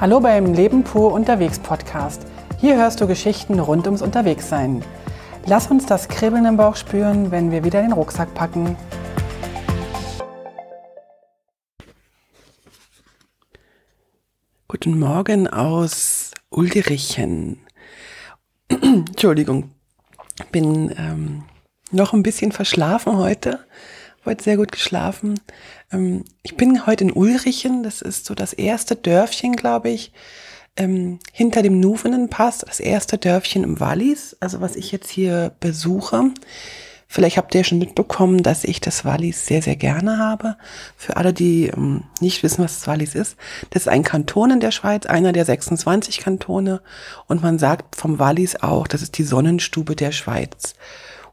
Hallo beim Leben pur unterwegs Podcast. Hier hörst du Geschichten rund ums Unterwegssein. Lass uns das Kribbeln im Bauch spüren, wenn wir wieder den Rucksack packen. Guten Morgen aus Ulderichen. Entschuldigung, bin ähm, noch ein bisschen verschlafen heute. Heute sehr gut geschlafen. Ähm, ich bin heute in Ulrichen. Das ist so das erste Dörfchen, glaube ich, ähm, hinter dem Nuvenenpass. Das erste Dörfchen im Wallis, also was ich jetzt hier besuche. Vielleicht habt ihr schon mitbekommen, dass ich das Wallis sehr, sehr gerne habe. Für alle, die ähm, nicht wissen, was das Wallis ist. Das ist ein Kanton in der Schweiz, einer der 26 Kantone. Und man sagt vom Wallis auch, das ist die Sonnenstube der Schweiz.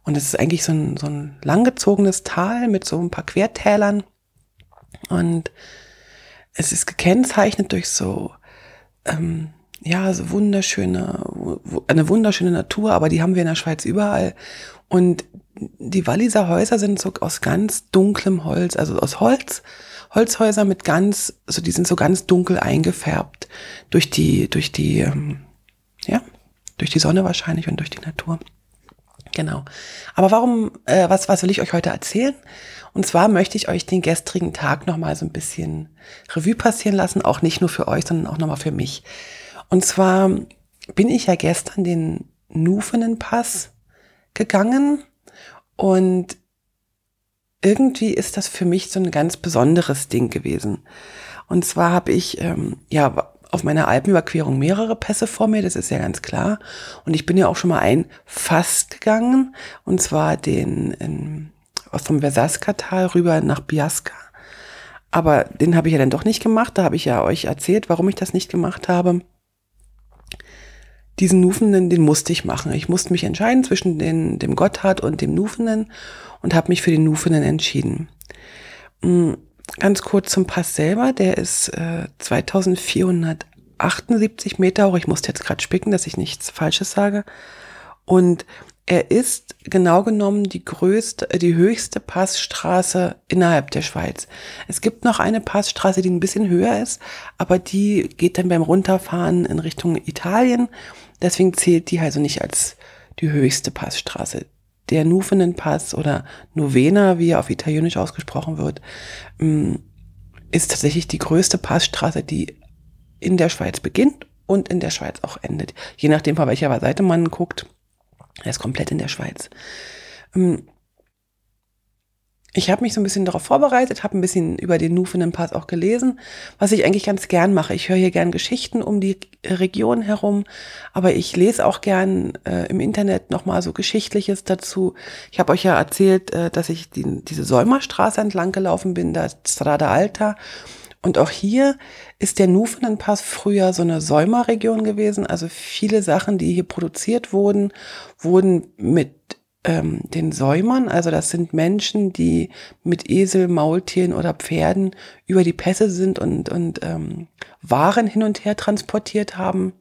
Und es ist eigentlich so ein, so ein langgezogenes Tal mit so ein paar Quertälern. Und es ist gekennzeichnet durch so, ähm, ja, so wunderschöne, eine wunderschöne Natur, aber die haben wir in der Schweiz überall. Und die Walliser Häuser sind so aus ganz dunklem Holz, also aus Holz, Holzhäuser mit ganz, so die sind so ganz dunkel eingefärbt durch die, durch die, ähm, ja, durch die Sonne wahrscheinlich und durch die Natur. Genau. Aber warum, äh, was, was will ich euch heute erzählen? Und zwar möchte ich euch den gestrigen Tag nochmal so ein bisschen Revue passieren lassen, auch nicht nur für euch, sondern auch nochmal für mich. Und zwar bin ich ja gestern den Nufenenpass gegangen und irgendwie ist das für mich so ein ganz besonderes Ding gewesen. Und zwar habe ich ähm, ja auf meiner Alpenüberquerung mehrere Pässe vor mir, das ist ja ganz klar. Und ich bin ja auch schon mal ein Fass gegangen, und zwar den in, vom Versaska-Tal rüber nach Biasca. Aber den habe ich ja dann doch nicht gemacht. Da habe ich ja euch erzählt, warum ich das nicht gemacht habe. Diesen Nufenden, den musste ich machen. Ich musste mich entscheiden zwischen den, dem Gotthard und dem Nufenden und habe mich für den Nufenden entschieden. Hm, ganz kurz zum Pass selber. Der ist äh, 2478 Meter hoch. Ich musste jetzt gerade spicken, dass ich nichts Falsches sage. Und er ist genau genommen die größte, äh, die höchste Passstraße innerhalb der Schweiz. Es gibt noch eine Passstraße, die ein bisschen höher ist, aber die geht dann beim Runterfahren in Richtung Italien. Deswegen zählt die also nicht als die höchste Passstraße der Nufenenpass oder Novena, wie er auf Italienisch ausgesprochen wird, mm, ist tatsächlich die größte Passstraße, die in der Schweiz beginnt und in der Schweiz auch endet. Je nachdem, von welcher Seite man guckt, er ist komplett in der Schweiz. Ich habe mich so ein bisschen darauf vorbereitet, habe ein bisschen über den Nufenen-Pass auch gelesen, was ich eigentlich ganz gern mache. Ich höre hier gern Geschichten um die Region herum, aber ich lese auch gern äh, im Internet nochmal so Geschichtliches dazu. Ich habe euch ja erzählt, äh, dass ich die, diese Säumerstraße entlang gelaufen bin, da Strada Alta. Und auch hier ist der Nufenen-Pass früher so eine Säumerregion gewesen. Also viele Sachen, die hier produziert wurden, wurden mit ähm, den Säumern, also das sind Menschen, die mit Esel, Maultieren oder Pferden über die Pässe sind und, und ähm, Waren hin und her transportiert haben.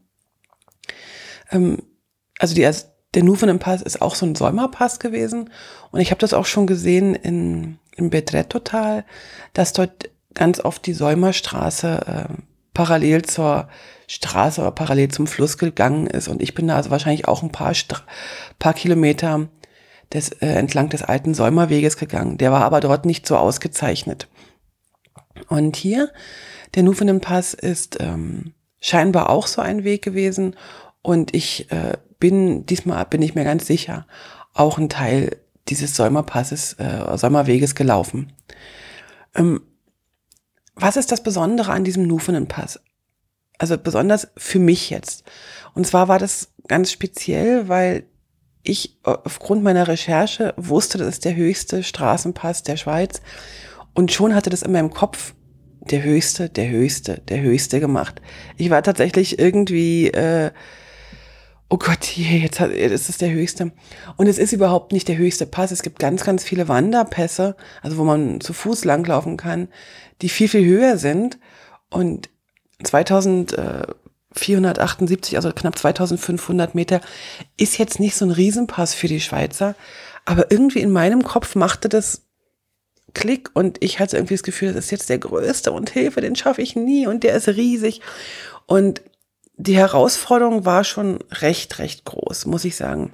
Ähm, also die, der Nufenen-Pass ist auch so ein Säumerpass gewesen und ich habe das auch schon gesehen in, im Bedretto-Tal, dass dort ganz oft die Säumerstraße äh, parallel zur Straße oder parallel zum Fluss gegangen ist. Und ich bin da also wahrscheinlich auch ein paar, Stra paar Kilometer des, äh, entlang des alten Säumerweges gegangen. Der war aber dort nicht so ausgezeichnet. Und hier, der Nufenenpass ist ähm, scheinbar auch so ein Weg gewesen. Und ich äh, bin, diesmal bin ich mir ganz sicher, auch ein Teil dieses Säumerpasses, äh, Säumerweges gelaufen. Ähm, was ist das Besondere an diesem Nufenenpass? Also besonders für mich jetzt. Und zwar war das ganz speziell, weil ich aufgrund meiner Recherche wusste, das ist der höchste Straßenpass der Schweiz und schon hatte das in meinem Kopf der höchste, der höchste, der höchste gemacht. Ich war tatsächlich irgendwie, äh, oh Gott, jetzt, hat, ist der höchste. Und es ist überhaupt nicht der höchste Pass. Es gibt ganz, ganz viele Wanderpässe, also wo man zu Fuß langlaufen kann, die viel, viel höher sind. Und 2000, äh, 478, also knapp 2500 Meter, ist jetzt nicht so ein Riesenpass für die Schweizer. Aber irgendwie in meinem Kopf machte das Klick und ich hatte irgendwie das Gefühl, das ist jetzt der größte und Hilfe, den schaffe ich nie und der ist riesig. Und die Herausforderung war schon recht, recht groß, muss ich sagen.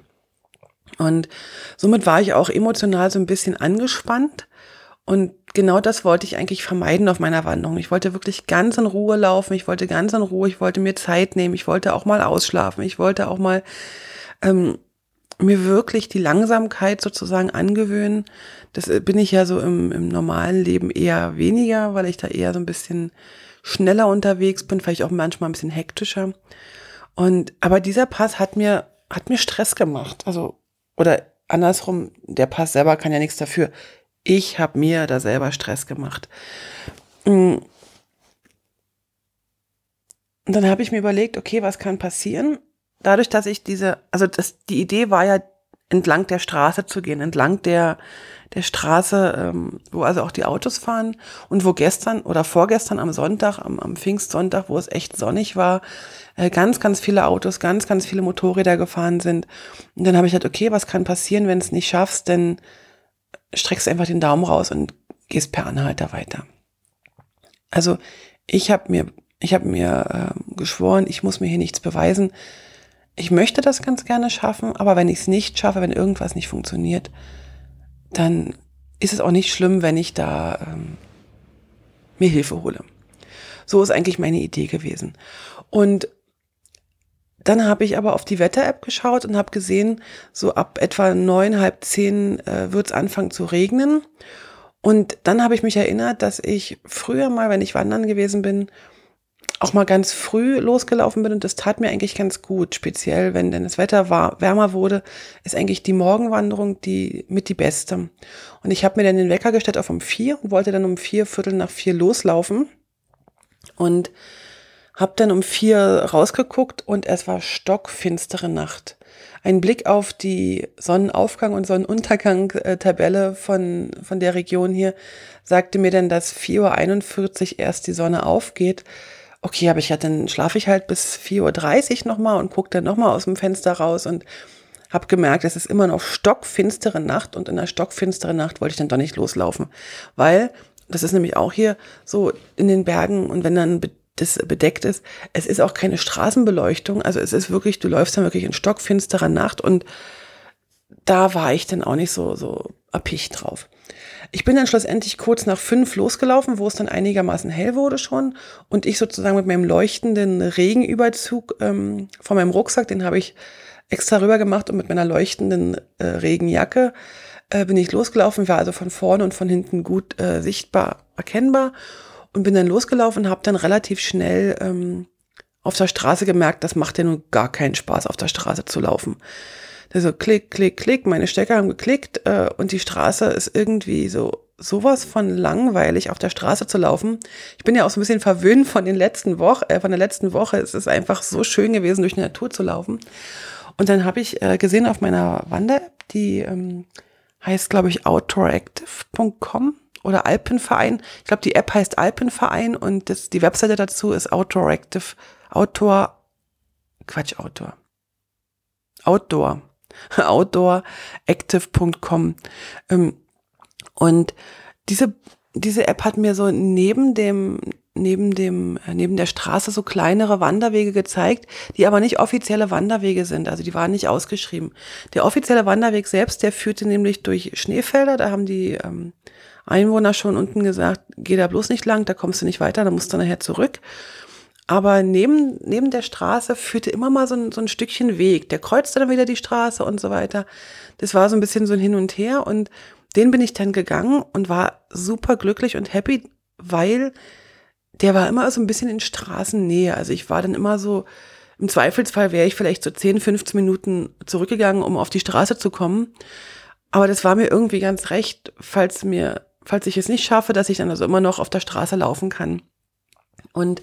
Und somit war ich auch emotional so ein bisschen angespannt. Und genau das wollte ich eigentlich vermeiden auf meiner Wanderung. Ich wollte wirklich ganz in Ruhe laufen. Ich wollte ganz in Ruhe. Ich wollte mir Zeit nehmen. Ich wollte auch mal ausschlafen. Ich wollte auch mal ähm, mir wirklich die Langsamkeit sozusagen angewöhnen. Das äh, bin ich ja so im, im normalen Leben eher weniger, weil ich da eher so ein bisschen schneller unterwegs bin, vielleicht auch manchmal ein bisschen hektischer. Und aber dieser Pass hat mir hat mir Stress gemacht. Also oder andersrum, der Pass selber kann ja nichts dafür. Ich habe mir da selber Stress gemacht. Mm. Und dann habe ich mir überlegt, okay, was kann passieren? Dadurch, dass ich diese, also das, die Idee war ja, entlang der Straße zu gehen, entlang der, der Straße, ähm, wo also auch die Autos fahren und wo gestern oder vorgestern am Sonntag, am, am Pfingstsonntag, wo es echt sonnig war, äh, ganz, ganz viele Autos, ganz, ganz viele Motorräder gefahren sind. Und dann habe ich gedacht, okay, was kann passieren, wenn es nicht schaffst, denn streckst einfach den Daumen raus und gehst per Anhalter weiter. Also ich habe mir, ich habe mir äh, geschworen, ich muss mir hier nichts beweisen. Ich möchte das ganz gerne schaffen, aber wenn ich es nicht schaffe, wenn irgendwas nicht funktioniert, dann ist es auch nicht schlimm, wenn ich da ähm, mir Hilfe hole. So ist eigentlich meine Idee gewesen. Und dann habe ich aber auf die Wetter-App geschaut und habe gesehen, so ab etwa neun, halb zehn äh, wird es anfangen zu regnen. Und dann habe ich mich erinnert, dass ich früher mal, wenn ich wandern gewesen bin, auch mal ganz früh losgelaufen bin und das tat mir eigentlich ganz gut. Speziell, wenn denn das Wetter war, wärmer wurde, ist eigentlich die Morgenwanderung die mit die beste. Und ich habe mir dann den Wecker gestellt auf um vier und wollte dann um vier, Viertel nach vier loslaufen. Und hab dann um vier rausgeguckt und es war stockfinstere Nacht. Ein Blick auf die Sonnenaufgang und Sonnenuntergang-Tabelle von, von der Region hier sagte mir dann, dass 4.41 Uhr erst die Sonne aufgeht. Okay, aber ich hatte, dann schlafe ich halt bis 4.30 Uhr nochmal und gucke dann nochmal aus dem Fenster raus und habe gemerkt, es ist immer noch stockfinstere Nacht und in der stockfinsteren Nacht wollte ich dann doch nicht loslaufen, weil das ist nämlich auch hier so in den Bergen und wenn dann das bedeckt ist. Es ist auch keine Straßenbeleuchtung. Also es ist wirklich, du läufst dann wirklich in stockfinsterer Nacht und da war ich dann auch nicht so, so erpicht drauf. Ich bin dann schlussendlich kurz nach fünf losgelaufen, wo es dann einigermaßen hell wurde schon und ich sozusagen mit meinem leuchtenden Regenüberzug ähm, von meinem Rucksack, den habe ich extra rüber gemacht und mit meiner leuchtenden äh, Regenjacke äh, bin ich losgelaufen, war also von vorne und von hinten gut äh, sichtbar erkennbar und bin dann losgelaufen und habe dann relativ schnell ähm, auf der Straße gemerkt, das macht ja nun gar keinen Spaß, auf der Straße zu laufen. Also klick, klick, klick, meine Stecker haben geklickt äh, und die Straße ist irgendwie so sowas von langweilig, auf der Straße zu laufen. Ich bin ja auch so ein bisschen verwöhnt von den letzten Wochen, äh, von der letzten Woche. Es ist einfach so schön gewesen, durch die Natur zu laufen. Und dann habe ich äh, gesehen auf meiner Wander-App, die ähm, heißt, glaube ich, outdooractive.com oder Alpenverein. Ich glaube, die App heißt Alpenverein und das, die Webseite dazu ist Outdoor Active, Outdoor, Quatsch, Outdoor. Outdoor. Outdooractive.com. Ähm, und diese, diese App hat mir so neben dem, neben dem, äh, neben der Straße so kleinere Wanderwege gezeigt, die aber nicht offizielle Wanderwege sind. Also die waren nicht ausgeschrieben. Der offizielle Wanderweg selbst, der führte nämlich durch Schneefelder. Da haben die ähm, Einwohner schon unten gesagt, geh da bloß nicht lang, da kommst du nicht weiter, da musst du nachher zurück. Aber neben, neben der Straße führte immer mal so ein, so ein Stückchen Weg. Der kreuzte dann wieder die Straße und so weiter. Das war so ein bisschen so ein Hin und Her und den bin ich dann gegangen und war super glücklich und happy, weil der war immer so ein bisschen in Straßennähe. Also ich war dann immer so, im Zweifelsfall wäre ich vielleicht so 10, 15 Minuten zurückgegangen, um auf die Straße zu kommen. Aber das war mir irgendwie ganz recht, falls mir falls ich es nicht schaffe, dass ich dann also immer noch auf der Straße laufen kann. Und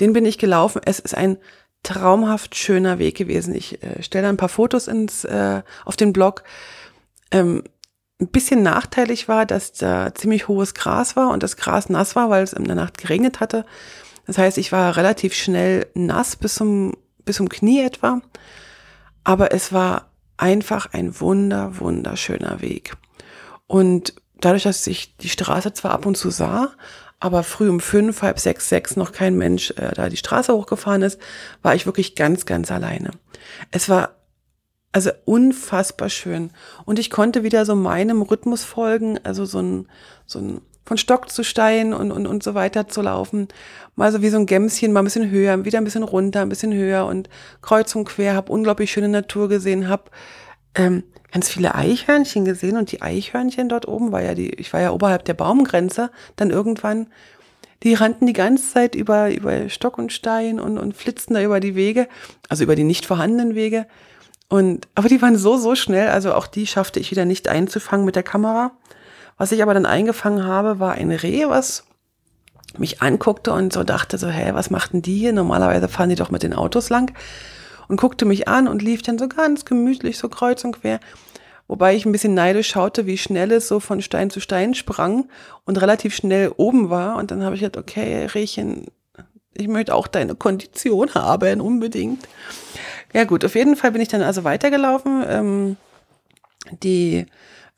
den bin ich gelaufen. Es ist ein traumhaft schöner Weg gewesen. Ich äh, stelle ein paar Fotos ins, äh, auf den Blog. Ähm, ein bisschen nachteilig war, dass da ziemlich hohes Gras war und das Gras nass war, weil es in der Nacht geregnet hatte. Das heißt, ich war relativ schnell nass bis zum, bis zum Knie etwa. Aber es war einfach ein wunder, wunderschöner Weg. Und dadurch, dass ich die Straße zwar ab und zu sah, aber früh um fünf, halb sechs, sechs noch kein Mensch äh, da die Straße hochgefahren ist, war ich wirklich ganz, ganz alleine. Es war also unfassbar schön. Und ich konnte wieder so meinem Rhythmus folgen, also so ein, so ein von Stock zu Stein und, und, und so weiter zu laufen. Mal so wie so ein Gämschen, mal ein bisschen höher, wieder ein bisschen runter, ein bisschen höher und kreuz und quer, habe unglaublich schöne Natur gesehen, habe ähm, ganz viele Eichhörnchen gesehen und die Eichhörnchen dort oben war ja die, ich war ja oberhalb der Baumgrenze, dann irgendwann, die rannten die ganze Zeit über, über Stock und Stein und, und flitzten da über die Wege, also über die nicht vorhandenen Wege. Und, aber die waren so, so schnell, also auch die schaffte ich wieder nicht einzufangen mit der Kamera. Was ich aber dann eingefangen habe, war ein Reh, was mich anguckte und so dachte so, hä, was machten die hier? Normalerweise fahren die doch mit den Autos lang und guckte mich an und lief dann so ganz gemütlich so kreuz und quer. Wobei ich ein bisschen neidisch schaute, wie schnell es so von Stein zu Stein sprang und relativ schnell oben war. Und dann habe ich gedacht, okay, Rehchen, ich möchte auch deine Kondition haben, unbedingt. Ja gut, auf jeden Fall bin ich dann also weitergelaufen. Ähm, die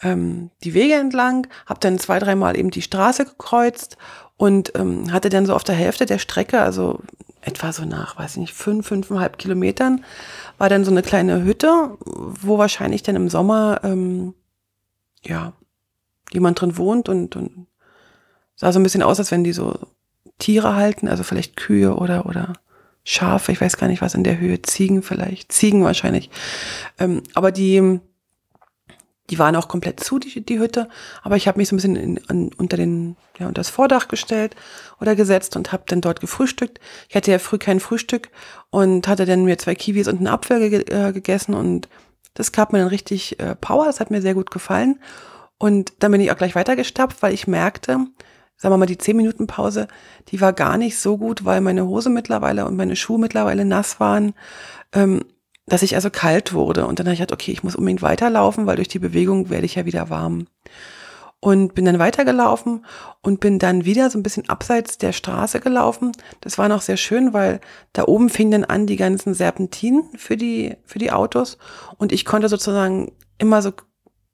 ähm, die Wege entlang, habe dann zwei, dreimal eben die Straße gekreuzt und ähm, hatte dann so auf der Hälfte der Strecke, also etwa so nach, weiß ich nicht, fünf, fünfeinhalb Kilometern, war dann so eine kleine Hütte, wo wahrscheinlich dann im Sommer, ähm, ja, jemand drin wohnt und, und sah so ein bisschen aus, als wenn die so Tiere halten, also vielleicht Kühe oder, oder Schafe, ich weiß gar nicht was in der Höhe, Ziegen vielleicht, Ziegen wahrscheinlich. Ähm, aber die, die waren auch komplett zu, die, die Hütte, aber ich habe mich so ein bisschen in, an, unter den ja unter das Vordach gestellt oder gesetzt und habe dann dort gefrühstückt. Ich hatte ja früh kein Frühstück und hatte dann mir zwei Kiwis und einen Apfel ge äh, gegessen und das gab mir dann richtig äh, Power. Das hat mir sehr gut gefallen und dann bin ich auch gleich weitergestapft, weil ich merkte, sagen wir mal die zehn Minuten Pause, die war gar nicht so gut, weil meine Hose mittlerweile und meine Schuhe mittlerweile nass waren. Ähm, dass ich also kalt wurde. Und dann habe ich gedacht, okay, ich muss unbedingt weiterlaufen, weil durch die Bewegung werde ich ja wieder warm. Und bin dann weitergelaufen und bin dann wieder so ein bisschen abseits der Straße gelaufen. Das war noch sehr schön, weil da oben fing dann an die ganzen Serpentinen für die, für die Autos. Und ich konnte sozusagen immer so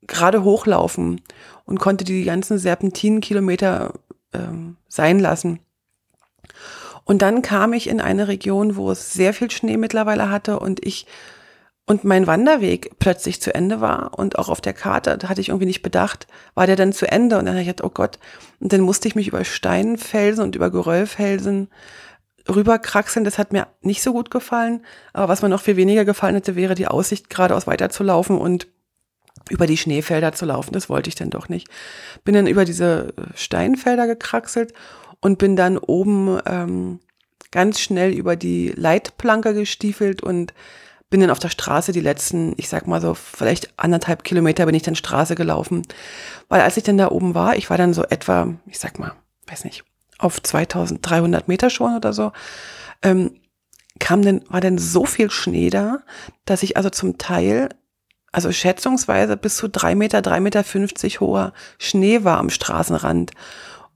gerade hochlaufen und konnte die ganzen Serpentinenkilometer ähm, sein lassen. Und dann kam ich in eine Region, wo es sehr viel Schnee mittlerweile hatte und ich und mein Wanderweg plötzlich zu Ende war und auch auf der Karte, da hatte ich irgendwie nicht bedacht, war der dann zu Ende? Und dann habe ich oh Gott, und dann musste ich mich über Steinfelsen und über Geröllfelsen rüberkraxeln, das hat mir nicht so gut gefallen, aber was mir noch viel weniger gefallen hätte, wäre die Aussicht geradeaus weiterzulaufen und über die Schneefelder zu laufen, das wollte ich dann doch nicht. Bin dann über diese Steinfelder gekraxelt und bin dann oben ähm, ganz schnell über die Leitplanke gestiefelt und bin dann auf der Straße die letzten, ich sag mal so, vielleicht anderthalb Kilometer bin ich dann Straße gelaufen. Weil als ich dann da oben war, ich war dann so etwa, ich sag mal, weiß nicht, auf 2300 Meter schon oder so, ähm, kam denn, war denn so viel Schnee da, dass ich also zum Teil, also schätzungsweise bis zu drei Meter, drei Meter fünfzig hoher Schnee war am Straßenrand.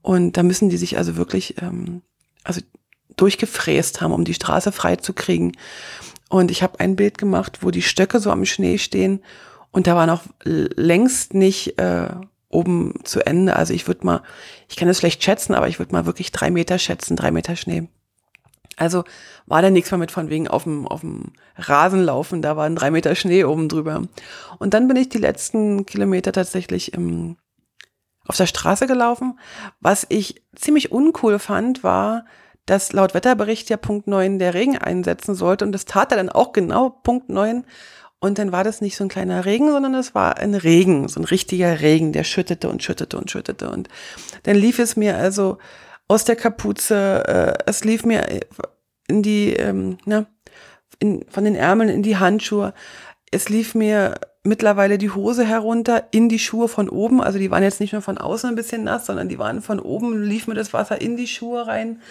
Und da müssen die sich also wirklich, ähm, also durchgefräst haben, um die Straße frei zu kriegen. Und ich habe ein Bild gemacht, wo die Stöcke so am Schnee stehen und da war noch längst nicht äh, oben zu Ende. Also ich würde mal, ich kann das schlecht schätzen, aber ich würde mal wirklich drei Meter schätzen, drei Meter Schnee. Also war da nichts mehr mit von wegen auf dem, auf dem Rasen laufen, da waren drei Meter Schnee oben drüber. Und dann bin ich die letzten Kilometer tatsächlich im, auf der Straße gelaufen. Was ich ziemlich uncool fand, war, dass laut Wetterbericht ja Punkt 9 der Regen einsetzen sollte. Und das tat er dann auch genau Punkt 9. Und dann war das nicht so ein kleiner Regen, sondern es war ein Regen, so ein richtiger Regen, der schüttete und schüttete und schüttete. Und dann lief es mir also aus der Kapuze, äh, es lief mir in die, ähm, ne, in, von den Ärmeln in die Handschuhe. Es lief mir mittlerweile die Hose herunter in die Schuhe von oben. Also die waren jetzt nicht nur von außen ein bisschen nass, sondern die waren von oben, lief mir das Wasser in die Schuhe rein.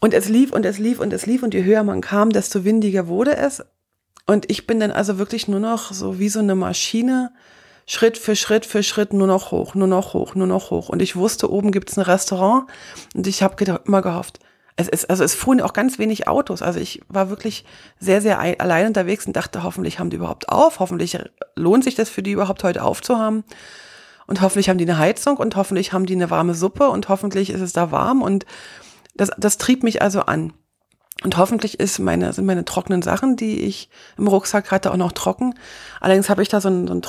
Und es lief und es lief und es lief und je höher man kam, desto windiger wurde es. Und ich bin dann also wirklich nur noch so wie so eine Maschine, Schritt für Schritt für Schritt nur noch hoch, nur noch hoch, nur noch hoch. Und ich wusste, oben gibt's ein Restaurant und ich habe immer gehofft, es ist, also es fuhren auch ganz wenig Autos. Also ich war wirklich sehr, sehr allein unterwegs und dachte, hoffentlich haben die überhaupt auf, hoffentlich lohnt sich das für die überhaupt heute aufzuhaben. und hoffentlich haben die eine Heizung und hoffentlich haben die eine warme Suppe und hoffentlich ist es da warm und das, das trieb mich also an. Und hoffentlich ist meine, sind meine trockenen Sachen, die ich im Rucksack hatte, auch noch trocken. Allerdings habe ich da so einen, so einen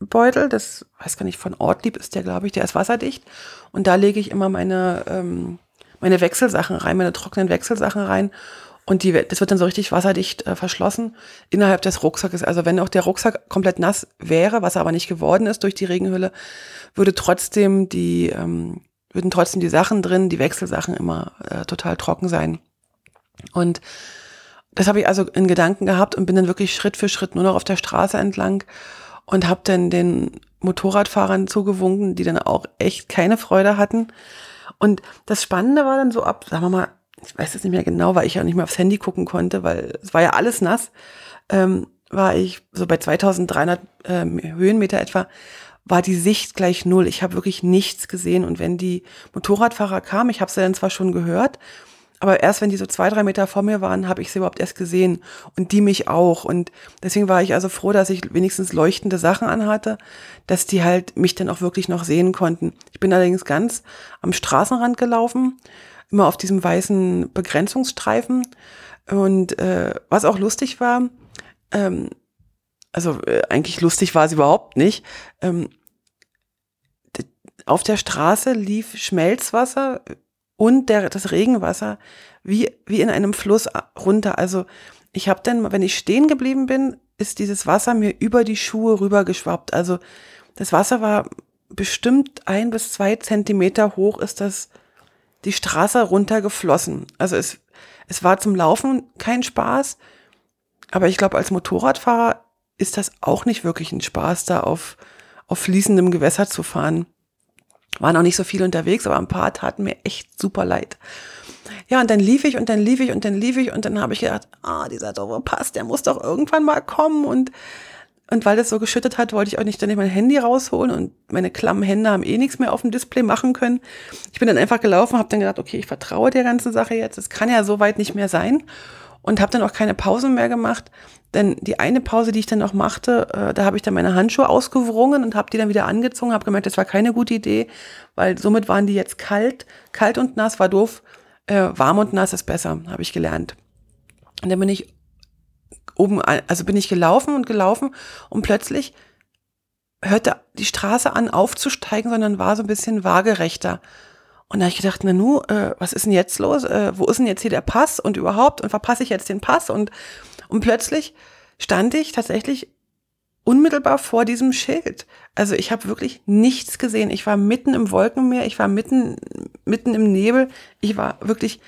Trockenbeutel, das weiß gar nicht, von Ortlieb ist der, glaube ich, der ist wasserdicht. Und da lege ich immer meine, ähm, meine Wechselsachen rein, meine trockenen Wechselsachen rein. Und die, das wird dann so richtig wasserdicht äh, verschlossen innerhalb des Rucksackes. Also wenn auch der Rucksack komplett nass wäre, was er aber nicht geworden ist durch die Regenhülle, würde trotzdem die, ähm, würden trotzdem die Sachen drin, die Wechselsachen immer äh, total trocken sein. Und das habe ich also in Gedanken gehabt und bin dann wirklich Schritt für Schritt nur noch auf der Straße entlang und habe dann den Motorradfahrern zugewunken, die dann auch echt keine Freude hatten. Und das Spannende war dann so ab, sagen wir mal, ich weiß es nicht mehr genau, weil ich ja nicht mehr aufs Handy gucken konnte, weil es war ja alles nass, ähm, war ich so bei 2300 ähm, Höhenmeter etwa, war die Sicht gleich null. Ich habe wirklich nichts gesehen. Und wenn die Motorradfahrer kamen, ich habe sie dann zwar schon gehört, aber erst wenn die so zwei, drei Meter vor mir waren, habe ich sie überhaupt erst gesehen. Und die mich auch. Und deswegen war ich also froh, dass ich wenigstens leuchtende Sachen anhatte, dass die halt mich dann auch wirklich noch sehen konnten. Ich bin allerdings ganz am Straßenrand gelaufen, immer auf diesem weißen Begrenzungsstreifen. Und äh, was auch lustig war, ähm, also äh, eigentlich lustig war es überhaupt nicht. Ähm, auf der Straße lief Schmelzwasser und der, das Regenwasser wie, wie in einem Fluss runter. Also ich habe dann, wenn ich stehen geblieben bin, ist dieses Wasser mir über die Schuhe rübergeschwappt. Also das Wasser war bestimmt ein bis zwei Zentimeter hoch, ist das die Straße runtergeflossen. Also es, es war zum Laufen kein Spaß, aber ich glaube, als Motorradfahrer ist das auch nicht wirklich ein Spaß, da auf, auf fließendem Gewässer zu fahren. Waren auch nicht so viel unterwegs, aber ein paar taten mir echt super leid. Ja, und dann lief ich und dann lief ich und dann lief ich und dann habe ich gedacht, ah, dieser doofe Pass, der muss doch irgendwann mal kommen und und weil das so geschüttet hat, wollte ich auch nicht ständig mein Handy rausholen und meine klammen Hände haben eh nichts mehr auf dem Display machen können. Ich bin dann einfach gelaufen, habe dann gedacht, okay, ich vertraue der ganzen Sache jetzt. Es kann ja so weit nicht mehr sein und habe dann auch keine Pausen mehr gemacht. Denn die eine Pause, die ich dann noch machte, äh, da habe ich dann meine Handschuhe ausgewrungen und habe die dann wieder angezogen, habe gemerkt, das war keine gute Idee, weil somit waren die jetzt kalt. Kalt und nass war doof, äh, warm und nass ist besser, habe ich gelernt. Und dann bin ich oben, also bin ich gelaufen und gelaufen und plötzlich hörte die Straße an aufzusteigen, sondern war so ein bisschen waagerechter. Und da habe ich gedacht, na nu, äh, was ist denn jetzt los? Äh, wo ist denn jetzt hier der Pass und überhaupt? Und verpasse ich jetzt den Pass? Und, und plötzlich stand ich tatsächlich unmittelbar vor diesem Schild. Also ich habe wirklich nichts gesehen. Ich war mitten im Wolkenmeer, ich war mitten, mitten im Nebel. Ich war wirklich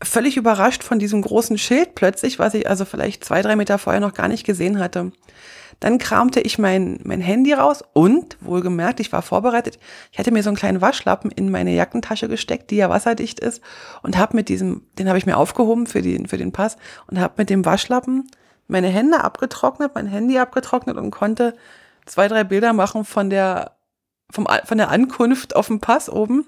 völlig überrascht von diesem großen Schild plötzlich, was ich also vielleicht zwei, drei Meter vorher noch gar nicht gesehen hatte. Dann kramte ich mein, mein Handy raus und, wohlgemerkt, ich war vorbereitet, ich hatte mir so einen kleinen Waschlappen in meine Jackentasche gesteckt, die ja wasserdicht ist und habe mit diesem, den habe ich mir aufgehoben für den, für den Pass und habe mit dem Waschlappen meine Hände abgetrocknet, mein Handy abgetrocknet und konnte zwei, drei Bilder machen von der, vom, von der Ankunft auf dem Pass oben.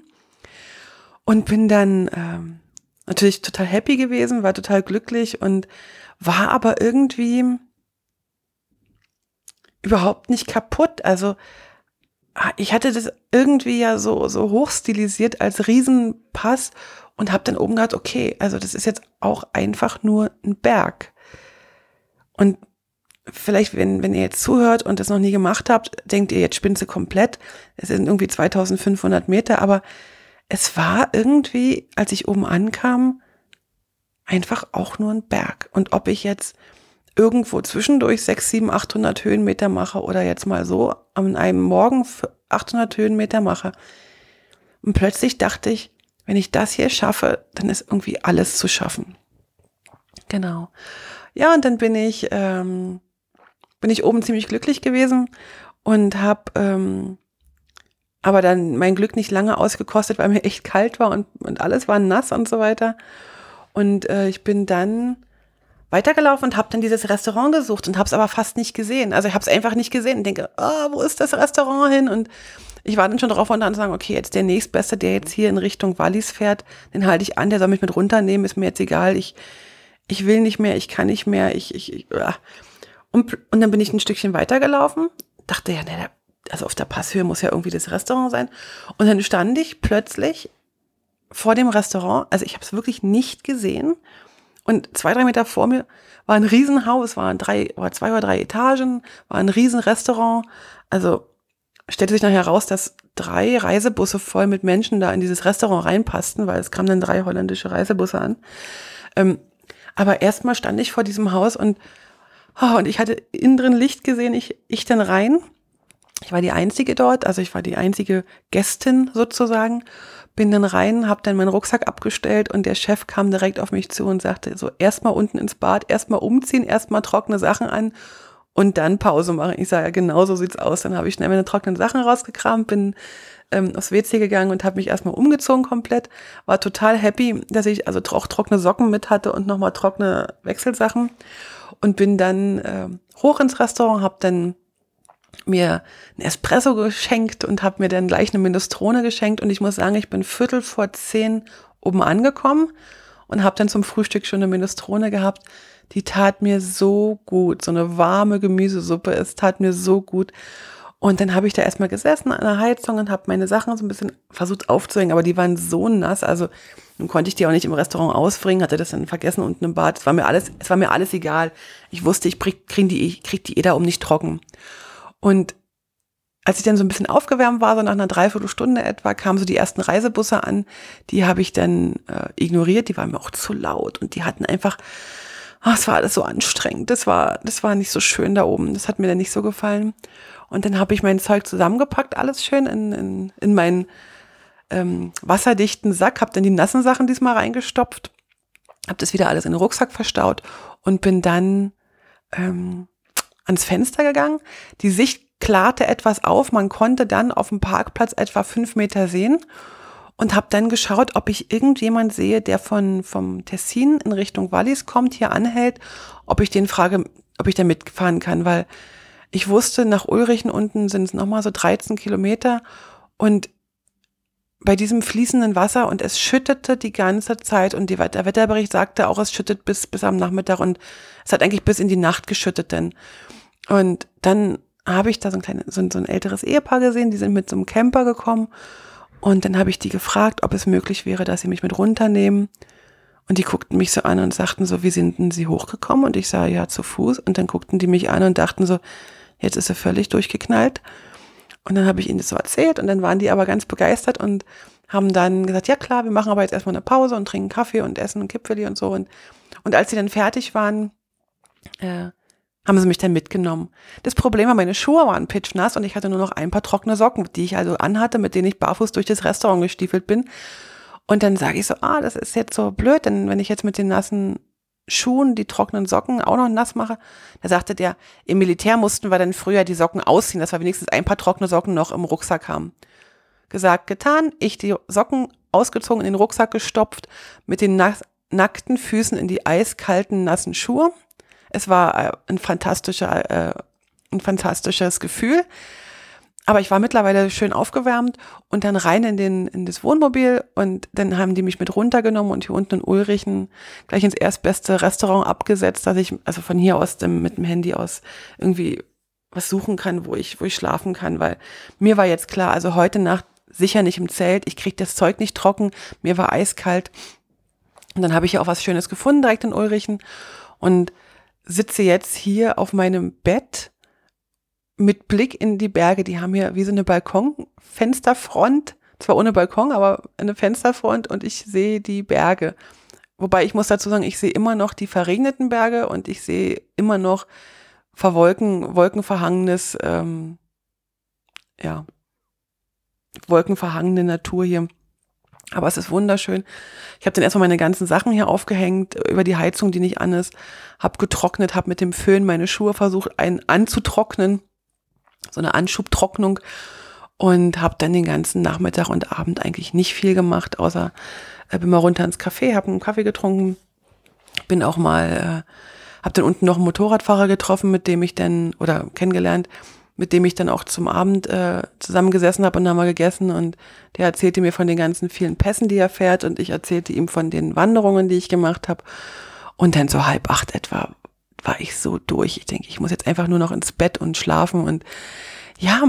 Und bin dann ähm, natürlich total happy gewesen, war total glücklich und war aber irgendwie überhaupt nicht kaputt. Also ah, ich hatte das irgendwie ja so, so hochstilisiert als Riesenpass und habe dann oben gedacht, okay, also das ist jetzt auch einfach nur ein Berg. Und vielleicht, wenn, wenn ihr jetzt zuhört und das noch nie gemacht habt, denkt ihr, jetzt spinnt sie komplett. Es sind irgendwie 2500 Meter, aber es war irgendwie, als ich oben ankam, einfach auch nur ein Berg. Und ob ich jetzt irgendwo zwischendurch 6, 7, 800 Höhenmeter mache oder jetzt mal so an einem Morgen 800 Höhenmeter mache. Und plötzlich dachte ich, wenn ich das hier schaffe, dann ist irgendwie alles zu schaffen. Genau. Ja, und dann bin ich, ähm, bin ich oben ziemlich glücklich gewesen und habe ähm, aber dann mein Glück nicht lange ausgekostet, weil mir echt kalt war und, und alles war nass und so weiter. Und äh, ich bin dann weitergelaufen und habe dann dieses Restaurant gesucht und habe es aber fast nicht gesehen. Also ich habe es einfach nicht gesehen und denke, oh, wo ist das Restaurant hin? Und ich war dann schon drauf und dann sagen, okay, jetzt der nächstbeste, der jetzt hier in Richtung Wallis fährt, den halte ich an, der soll mich mit runternehmen, ist mir jetzt egal. Ich, ich will nicht mehr, ich kann nicht mehr, ich, ich, ich ja. und, und dann bin ich ein Stückchen weitergelaufen, dachte ja, ne, also auf der Passhöhe muss ja irgendwie das Restaurant sein. Und dann stand ich plötzlich vor dem Restaurant, also ich habe es wirklich nicht gesehen. Und zwei, drei Meter vor mir war ein Riesenhaus, waren drei oder zwei oder drei Etagen, war ein Riesenrestaurant. Also stellte sich nachher heraus, dass drei Reisebusse voll mit Menschen da in dieses Restaurant reinpassten, weil es kamen dann drei holländische Reisebusse an. Ähm, aber erstmal stand ich vor diesem Haus und, oh, und ich hatte innen drin Licht gesehen, ich, ich dann rein. Ich war die Einzige dort, also ich war die einzige Gästin sozusagen. Bin dann rein, habe dann meinen Rucksack abgestellt und der Chef kam direkt auf mich zu und sagte so, erstmal unten ins Bad, erstmal umziehen, erstmal trockene Sachen an und dann Pause machen. Ich sage, ja, genau so sieht's aus. Dann habe ich schnell meine trockenen Sachen rausgekramt, bin ähm, aufs WC gegangen und habe mich erstmal umgezogen komplett. War total happy, dass ich also auch trockene Socken mit hatte und nochmal trockene Wechselsachen. Und bin dann äh, hoch ins Restaurant, habe dann mir ein Espresso geschenkt und habe mir dann gleich eine Minestrone geschenkt. Und ich muss sagen, ich bin Viertel vor zehn oben angekommen und habe dann zum Frühstück schon eine Minestrone gehabt. Die tat mir so gut. So eine warme Gemüsesuppe, es tat mir so gut. Und dann habe ich da erstmal gesessen an der Heizung und habe meine Sachen so ein bisschen versucht aufzuhängen, aber die waren so nass, also nun konnte ich die auch nicht im Restaurant ausbringen, hatte das dann vergessen unten im Bad. Es war mir alles, es war mir alles egal. Ich wusste, ich krieg, krieg die, ich krieg die eh da um nicht trocken. Und als ich dann so ein bisschen aufgewärmt war, so nach einer Dreiviertelstunde etwa, kamen so die ersten Reisebusse an. Die habe ich dann äh, ignoriert, die waren mir auch zu laut und die hatten einfach, oh, es war alles so anstrengend. Das war, das war nicht so schön da oben. Das hat mir dann nicht so gefallen. Und dann habe ich mein Zeug zusammengepackt, alles schön in, in, in meinen ähm, wasserdichten Sack, habe dann die nassen Sachen diesmal reingestopft, habe das wieder alles in den Rucksack verstaut und bin dann ähm, ans Fenster gegangen. Die Sicht klarte etwas auf, man konnte dann auf dem Parkplatz etwa fünf Meter sehen und habe dann geschaut, ob ich irgendjemand sehe, der von vom Tessin in Richtung Wallis kommt, hier anhält, ob ich den frage, ob ich da mitfahren kann, weil ich wusste, nach Ulrichen unten sind es nochmal so 13 Kilometer und bei diesem fließenden Wasser und es schüttete die ganze Zeit und die, der Wetterbericht sagte auch, es schüttet bis, bis am Nachmittag und es hat eigentlich bis in die Nacht geschüttet denn. Und dann habe ich da so ein kleines, so so ein älteres Ehepaar gesehen, die sind mit so einem Camper gekommen und dann habe ich die gefragt, ob es möglich wäre, dass sie mich mit runternehmen. Und die guckten mich so an und sagten so, wie sind denn sie hochgekommen? Und ich sah, ja, zu Fuß. Und dann guckten die mich an und dachten so, Jetzt ist er völlig durchgeknallt. Und dann habe ich ihnen das so erzählt und dann waren die aber ganz begeistert und haben dann gesagt, ja klar, wir machen aber jetzt erstmal eine Pause und trinken Kaffee und essen ein Kipfeli und so. Und, und als sie dann fertig waren, äh, haben sie mich dann mitgenommen. Das Problem war, meine Schuhe waren pitchnass und ich hatte nur noch ein paar trockene Socken, die ich also anhatte, mit denen ich barfuß durch das Restaurant gestiefelt bin. Und dann sage ich so, ah, das ist jetzt so blöd, denn wenn ich jetzt mit den nassen Schuhen die trockenen Socken auch noch nass mache. Da sagte der, im Militär mussten wir dann früher die Socken ausziehen, dass wir wenigstens ein paar trockene Socken noch im Rucksack haben. Gesagt, getan, ich die Socken ausgezogen, in den Rucksack gestopft, mit den nackten Füßen in die eiskalten, nassen Schuhe. Es war äh, ein fantastischer, äh, ein fantastisches Gefühl. Aber ich war mittlerweile schön aufgewärmt und dann rein in, den, in das Wohnmobil und dann haben die mich mit runtergenommen und hier unten in Ulrichen gleich ins erstbeste Restaurant abgesetzt, dass ich also von hier aus dem, mit dem Handy aus irgendwie was suchen kann, wo ich, wo ich schlafen kann, weil mir war jetzt klar, also heute Nacht sicher nicht im Zelt, ich krieg das Zeug nicht trocken, mir war eiskalt. Und dann habe ich ja auch was Schönes gefunden direkt in Ulrichen und sitze jetzt hier auf meinem Bett mit Blick in die Berge. Die haben hier wie so eine Balkonfensterfront, zwar ohne Balkon, aber eine Fensterfront und ich sehe die Berge. Wobei ich muss dazu sagen, ich sehe immer noch die verregneten Berge und ich sehe immer noch verwolken, wolkenverhangenes, ähm, ja, wolkenverhangene Natur hier. Aber es ist wunderschön. Ich habe dann erstmal meine ganzen Sachen hier aufgehängt über die Heizung, die nicht an ist, habe getrocknet, habe mit dem Föhn meine Schuhe versucht, einen anzutrocknen so eine Anschubtrocknung und habe dann den ganzen Nachmittag und Abend eigentlich nicht viel gemacht, außer äh, bin mal runter ins Café, habe einen Kaffee getrunken, bin auch mal, äh, habe dann unten noch einen Motorradfahrer getroffen, mit dem ich dann, oder kennengelernt, mit dem ich dann auch zum Abend äh, zusammengesessen habe und haben mal gegessen und der erzählte mir von den ganzen vielen Pässen, die er fährt und ich erzählte ihm von den Wanderungen, die ich gemacht habe. Und dann so halb acht etwa war ich so durch. Ich denke, ich muss jetzt einfach nur noch ins Bett und schlafen und ja,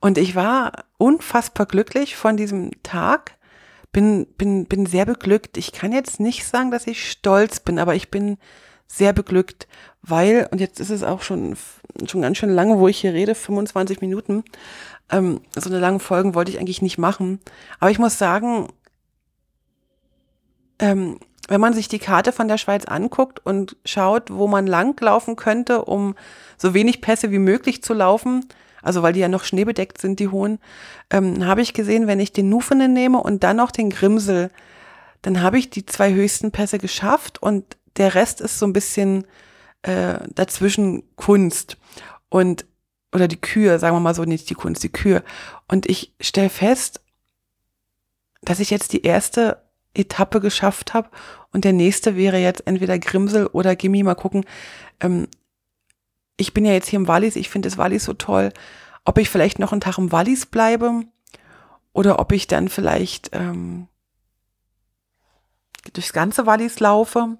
Und ich war unfassbar glücklich von diesem Tag. Bin, bin, bin sehr beglückt. Ich kann jetzt nicht sagen, dass ich stolz bin, aber ich bin sehr beglückt, weil, und jetzt ist es auch schon, schon ganz schön lange, wo ich hier rede, 25 Minuten. Ähm, so eine lange Folgen wollte ich eigentlich nicht machen. Aber ich muss sagen, ähm, wenn man sich die Karte von der Schweiz anguckt und schaut, wo man langlaufen könnte, um so wenig Pässe wie möglich zu laufen, also weil die ja noch schneebedeckt sind, die hohen, ähm, habe ich gesehen, wenn ich den Nufenen nehme und dann noch den Grimsel, dann habe ich die zwei höchsten Pässe geschafft und der Rest ist so ein bisschen äh, dazwischen Kunst und oder die Kühe, sagen wir mal so, nicht die Kunst, die Kühe. Und ich stelle fest, dass ich jetzt die erste Etappe geschafft habe und der nächste wäre jetzt entweder Grimsel oder Gimmi. Mal gucken. Ähm, ich bin ja jetzt hier im Wallis, ich finde das Wallis so toll. Ob ich vielleicht noch einen Tag im Wallis bleibe oder ob ich dann vielleicht ähm, durchs ganze Wallis laufe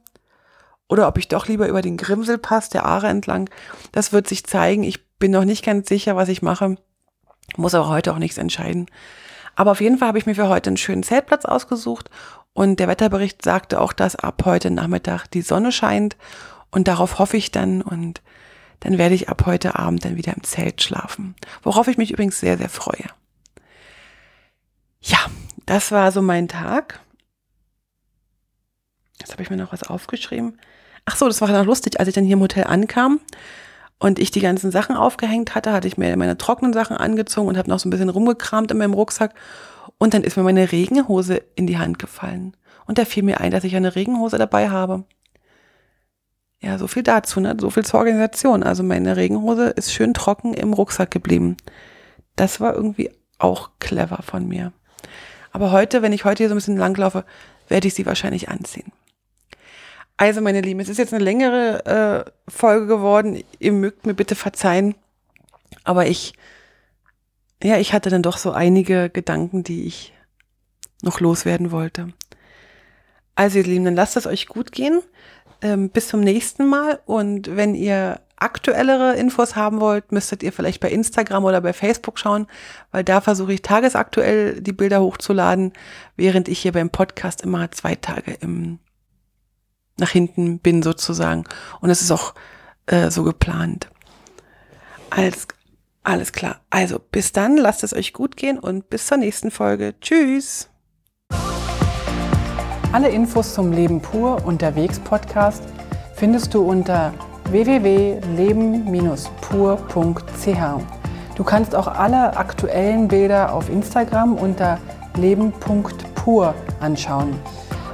oder ob ich doch lieber über den Grimselpass der Aare entlang. Das wird sich zeigen. Ich bin noch nicht ganz sicher, was ich mache. Muss aber heute auch nichts entscheiden. Aber auf jeden Fall habe ich mir für heute einen schönen Zeltplatz ausgesucht und der Wetterbericht sagte auch, dass ab heute Nachmittag die Sonne scheint und darauf hoffe ich dann und dann werde ich ab heute Abend dann wieder im Zelt schlafen. Worauf ich mich übrigens sehr, sehr freue. Ja, das war so mein Tag. Jetzt habe ich mir noch was aufgeschrieben. Ach so, das war noch lustig, als ich dann hier im Hotel ankam und ich die ganzen Sachen aufgehängt hatte, hatte ich mir meine trockenen Sachen angezogen und habe noch so ein bisschen rumgekramt in meinem Rucksack und dann ist mir meine Regenhose in die Hand gefallen. Und da fiel mir ein, dass ich eine Regenhose dabei habe. Ja, so viel dazu, ne? So viel zur Organisation. Also meine Regenhose ist schön trocken im Rucksack geblieben. Das war irgendwie auch clever von mir. Aber heute, wenn ich heute hier so ein bisschen langlaufe, werde ich sie wahrscheinlich anziehen. Also, meine Lieben, es ist jetzt eine längere äh, Folge geworden. Ihr mögt mir bitte verzeihen. Aber ich ja, ich hatte dann doch so einige Gedanken, die ich noch loswerden wollte. Also ihr Lieben, dann lasst es euch gut gehen. Ähm, bis zum nächsten Mal. Und wenn ihr aktuellere Infos haben wollt, müsstet ihr vielleicht bei Instagram oder bei Facebook schauen, weil da versuche ich tagesaktuell die Bilder hochzuladen, während ich hier beim Podcast immer zwei Tage im, nach hinten bin sozusagen. Und es ist auch äh, so geplant. Als alles klar. Also bis dann, lasst es euch gut gehen und bis zur nächsten Folge. Tschüss. Alle Infos zum Leben pur unterwegs Podcast findest du unter www.leben-pur.ch. Du kannst auch alle aktuellen Bilder auf Instagram unter leben.pur anschauen.